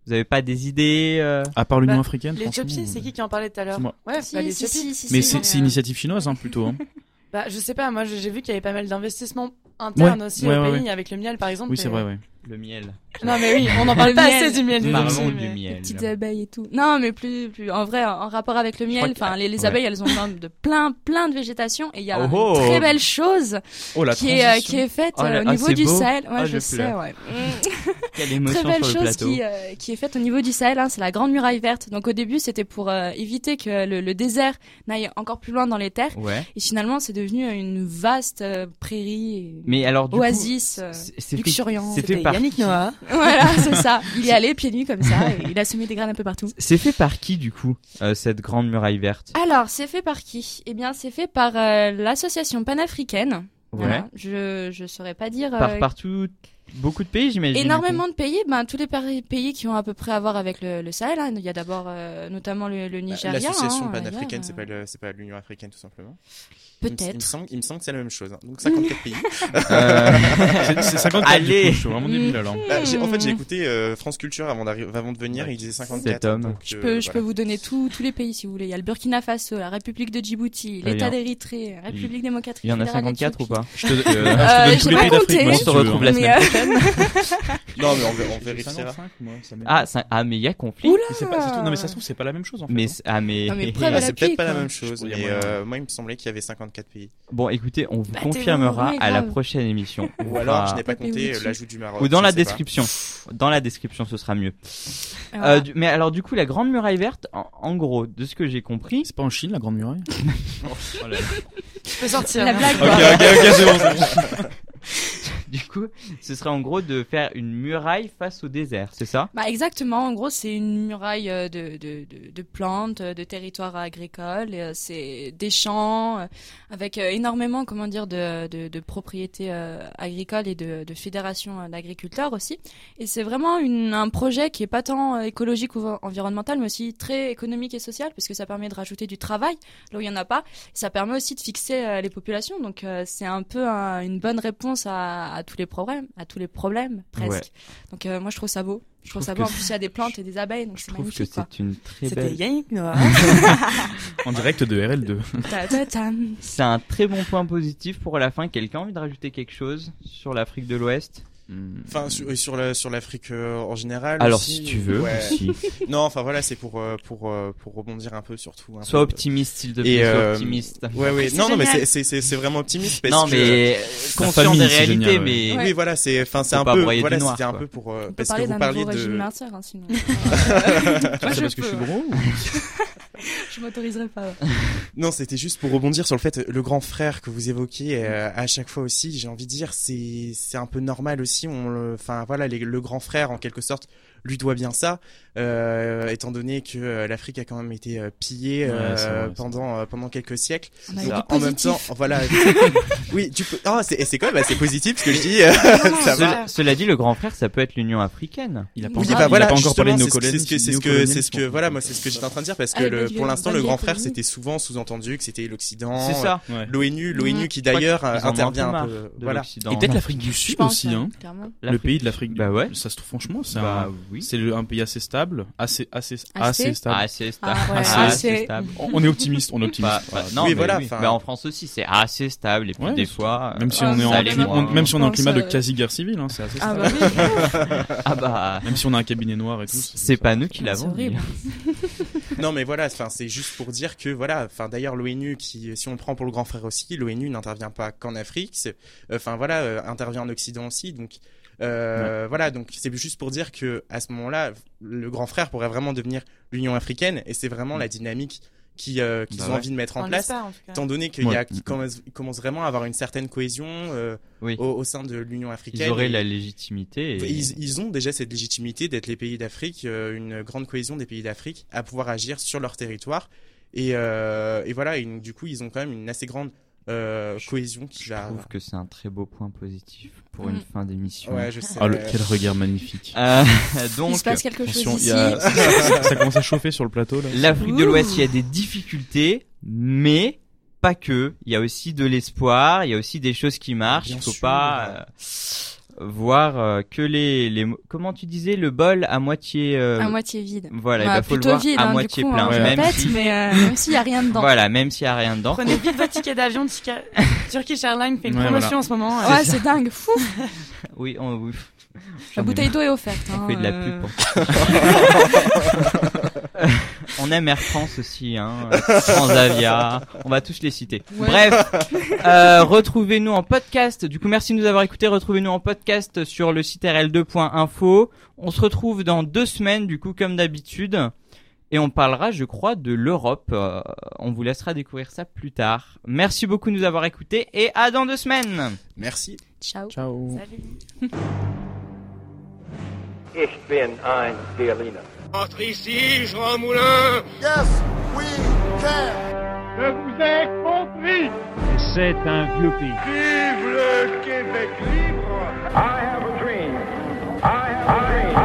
Vous avez pas des idées euh À part l'Union Bah, africaine, L'Éthiopie, c'est qui qui en parlait tout à l'heure c'est moi. Ouais, Si, bah, si, l'Éthiopie. si, si, Mais si, c'est euh, initiative chinoise hein, plutôt. Hein. *laughs* Bah, je sais pas, moi j'ai vu qu'il y avait pas mal d'investissements internes Ouais, aussi ouais, au ouais, pays, ouais. avec le miel par exemple. Oui, c'est vrai, ouais. Le miel. Non mais oui, on en parle Le pas miel. assez du miel. Parlons du mais- miel. Les petites abeilles et tout. Non, mais plus, plus en vrai, en rapport avec le miel, enfin, les, les ouais. abeilles, elles ont besoin de plein, plein de végétation, et il y a Oh une oh. très belle chose Oh la qui est, euh, qui est faite là- euh, au niveau du beau. Sahel. Ouais, Oh, je je sais, ouais. *laughs* *laughs* Quelle Très émotion belle sur le chose qui, euh, qui est faite au niveau du Sahel, hein, c'est la Grande Muraille Verte. Donc au début, c'était pour euh, éviter que le, le désert n'aille encore plus loin dans les terres. Ouais. Et finalement, c'est devenu une vaste euh, prairie, Mais alors du oasis coup, euh, fait C'était par Yannick Noah. *laughs* Voilà, c'est ça. Il est allé pieds nus comme ça et il a semé des graines un peu partout. C'est fait par qui du coup euh, cette grande muraille verte? Alors, c'est fait par qui? Eh bien, c'est fait par euh, l'association panafricaine. Ouais. Voilà. Je je saurais pas dire. euh, Par partout, beaucoup de pays j'imagine. Énormément de pays, ben tous les pays qui ont à peu près à voir avec le, le Sahel. hein. Il y a d'abord euh, notamment le, le Nigeria. L'association hein, panafricaine, c'est pas c'est pas l'Union africaine tout simplement. Peut-être. Il me, il me semble, il me semble que c'est la même chose. hein. Donc 54 pays. *laughs* Euh, *laughs* C'est- c'est 54 Allez. du coup, je suis vraiment débile alors. Bah, en fait, j'ai écouté euh, France Culture avant, de venir, et il disait 54. Cet homme. donc, Je euh, peux, je peux voilà. vous donner tous tous les pays si vous voulez. Il y a le Burkina Faso, la République de Djibouti, l'État d'Érythrée, la République démocratique Il y en a fédérale 54 ou pas? Je te, euh, je te Euh, donne tous les pays d'Afrique. On se retrouve la semaine euh, prochaine. *laughs* Non, mais on, on vérifiera. 55, moi, ça Ah, ça- ah, mais il y a conflit. Oula C'est pas- tout- Non mais ça se trouve c'est pas la même chose en fait. Mais hein. c'est- ah mais, Non, mais Ah, à c'est peut-être pas la quoi. même chose, moyen. euh, moi il me semblait qu'il y avait 54 pays. bon, écoutez, on vous Bah, confirmera à la prochaine émission. On *laughs* Ou alors, je n'ai pas compté euh, l'ajout du Maroc. ou dans la description. Dans la description, ce sera mieux. Voilà. Euh, mais alors du coup, la grande muraille verte, en, gros, de ce que j'ai compris, C'est pas en Chine la Grande Muraille? *laughs* Je peux sortir. La hein. blague. Ok ok ok c'est bon. Du coup, ce serait en gros de faire une muraille face au désert, c'est ça? Bah exactement, en gros c'est une muraille euh, de, de, de, de plantes, euh, de territoires agricoles, euh, c'est des champs avec énormément comment dire de, de, propriétés agricoles et de, fédérations d'agriculteurs aussi. Et c'est vraiment une, un projet qui est pas tant écologique ou environnemental mais aussi très économique et social parce que ça permet de rajouter du travail là où il y en a pas. Ça permet aussi de fixer les populations donc c'est un peu un- une bonne réponse à, à tous les problèmes, à tous les problèmes presque. Ouais. Donc euh, moi je trouve ça beau. Je trouve trouve ça beau. En plus il y a des plantes et des abeilles donc Je c'est trouve que c'est une très C'était belle. Yannick Noah. *laughs* En direct de RL2. Ta- ta- tam. C'est un très bon point positif pour la fin. Quelqu'un a envie de rajouter quelque chose sur l'Afrique de l'Ouest? Enfin, sur, sur la- sur l'Afrique euh, en général. Alors aussi, si tu veux, ouais. aussi. *laughs* Non, enfin voilà, c'est pour euh, pour euh, pour rebondir un peu surtout. un Sois peu. optimiste s'il te plaît, sois euh, optimiste. Ouais, ouais. Non, non, mais c'est c'est c'est vraiment optimiste parce non que. mais La conscient famille, des réalités, génial, mais Oui, voilà, c'est enfin c'est un peu voilà, c'était un quoi. peu pour euh, parce que parler vous d'un parliez nouveau régime de Mercer hein, sinon. C'est *laughs* je parce que je suis gros ou- *laughs* *laughs* je m'autoriserai pas. *laughs* Non, c'était juste pour rebondir sur le fait le grand frère que vous évoquez euh, à chaque fois aussi. J'ai envie de dire, c'est c'est un peu normal aussi. On, enfin voilà, le grand frère en quelque sorte lui doit bien ça, euh, étant donné que euh, l'Afrique a quand même été euh, pillée Ouais, euh, vrai, pendant euh, pendant quelques siècles. On a Donc, en même temps, voilà. oui, tu peux. Oh, c'est c'est quand même assez positif ce que je dis. euh, ça va. Cela, dit, le grand frère, ça peut être l'Union africaine. Il a pas Oui, encore, bah il voilà, a pas encore parlé de nos collègues. c'est ce que c'est ce que c'est ce que voilà moi c'est ce que j'étais en train de dire parce que Ah, le, pour l'instant le grand frère c'était souvent sous-entendu que c'était l'Occident C'est ça. Ouais. l'ONU l'ONU qui d'ailleurs intervient un peu voilà. Et peut-être Non. l'Afrique du Sud aussi, hein. clairement. Le pays de l'Afrique. Bah ouais. Ça se trouve franchement, c'est Bah un, oui. c'est un pays assez stable, assez assez Assez assez stable. Ah, assez stable. Ah, ouais, Assez assez. stable. On est optimiste, on est optimiste. Bah, bah, Voilà. non, Oui, mais voilà, oui. Bah, en France aussi, c'est assez stable. Et puis Ouais, des fois, Même si Ah, on est en climat, on- même si on est en climat de euh, quasi guerre civile, hein, c'est assez Ah stable. bah *laughs* ah bah, Même si on a un cabinet noir et tout. c'est pas nous qui C'est l'avons. *laughs* non mais voilà enfin c'est juste pour dire que voilà enfin d'ailleurs l'ONU qui si on le prend pour le grand frère aussi l'ONU n'intervient pas qu'en Afrique enfin voilà euh, intervient en Occident aussi donc euh, voilà donc c'est juste pour dire que à ce moment-là le grand frère pourrait vraiment devenir l'Union africaine et c'est vraiment la dynamique qui euh, qu'ils Bah ont ouais. envie de mettre en On place en tout cas. étant donné qu'il y a Ouais. qui commence, vraiment à avoir une certaine cohésion euh, Oui. au, au sein de l'Union africaine Ils auraient Et- la légitimité. et- ils, ils ont déjà cette légitimité d'être les pays d'Afrique, euh, une grande cohésion des pays d'Afrique, à pouvoir agir sur leur territoire. Et, euh, et voilà, et donc, du coup, ils ont quand même une assez grande euh, cohésion qui Je va. trouve que c'est un très beau point positif pour Mm. une fin d'émission. Ouais, je sais. Ah, le- quel regard magnifique. *laughs* Euh, Il donc, se passe quelque chose Attention, il ici. y a... *laughs* ça, commence à chauffer sur le plateau là. l'Afrique de l'Ouest, il y a des difficultés, mais pas que. Il y a aussi de l'espoir, il y a aussi des choses qui marchent. Bien il faut sûr. pas euh, voir euh, que les, les comment tu disais le bol à moitié euh, À moitié vide. voilà, il Bah, va faut le plutôt voir vide, à hein, moitié coup, plein, hein, même répète, si mais euh, *laughs* même s'il y a rien dedans. voilà, même s'il y a rien dedans. Prenez vite votre ticket d'avion. *laughs* Turkish Airlines fait une Ouais, promotion voilà. en ce moment. euh, Ouais, c'est dingue, fou. *laughs* Oui, on, oui. La bouteille d'eau est offerte. On hein, fait de la euh, pub pour On aime Air France aussi, hein. Transavia. On va tous les citer. Ouais. Bref, euh, retrouvez-nous en podcast. Du coup, merci de nous avoir écoutés. Retrouvez-nous en podcast sur le site rl2.info. On se retrouve dans deux semaines, du coup, comme d'habitude. Et on parlera, je crois, de l'Europe. Euh, on vous laissera découvrir ça plus tard. Merci beaucoup de nous avoir écoutés et à dans deux semaines. Merci. Ciao. Ciao. Salut. Ich bin ein Berliner. Entre ici, Jean Moulin. Yes, we can. Je vous ai compris. C'est un vieux pays. Vive le Québec libre. I have a dream. I have a dream.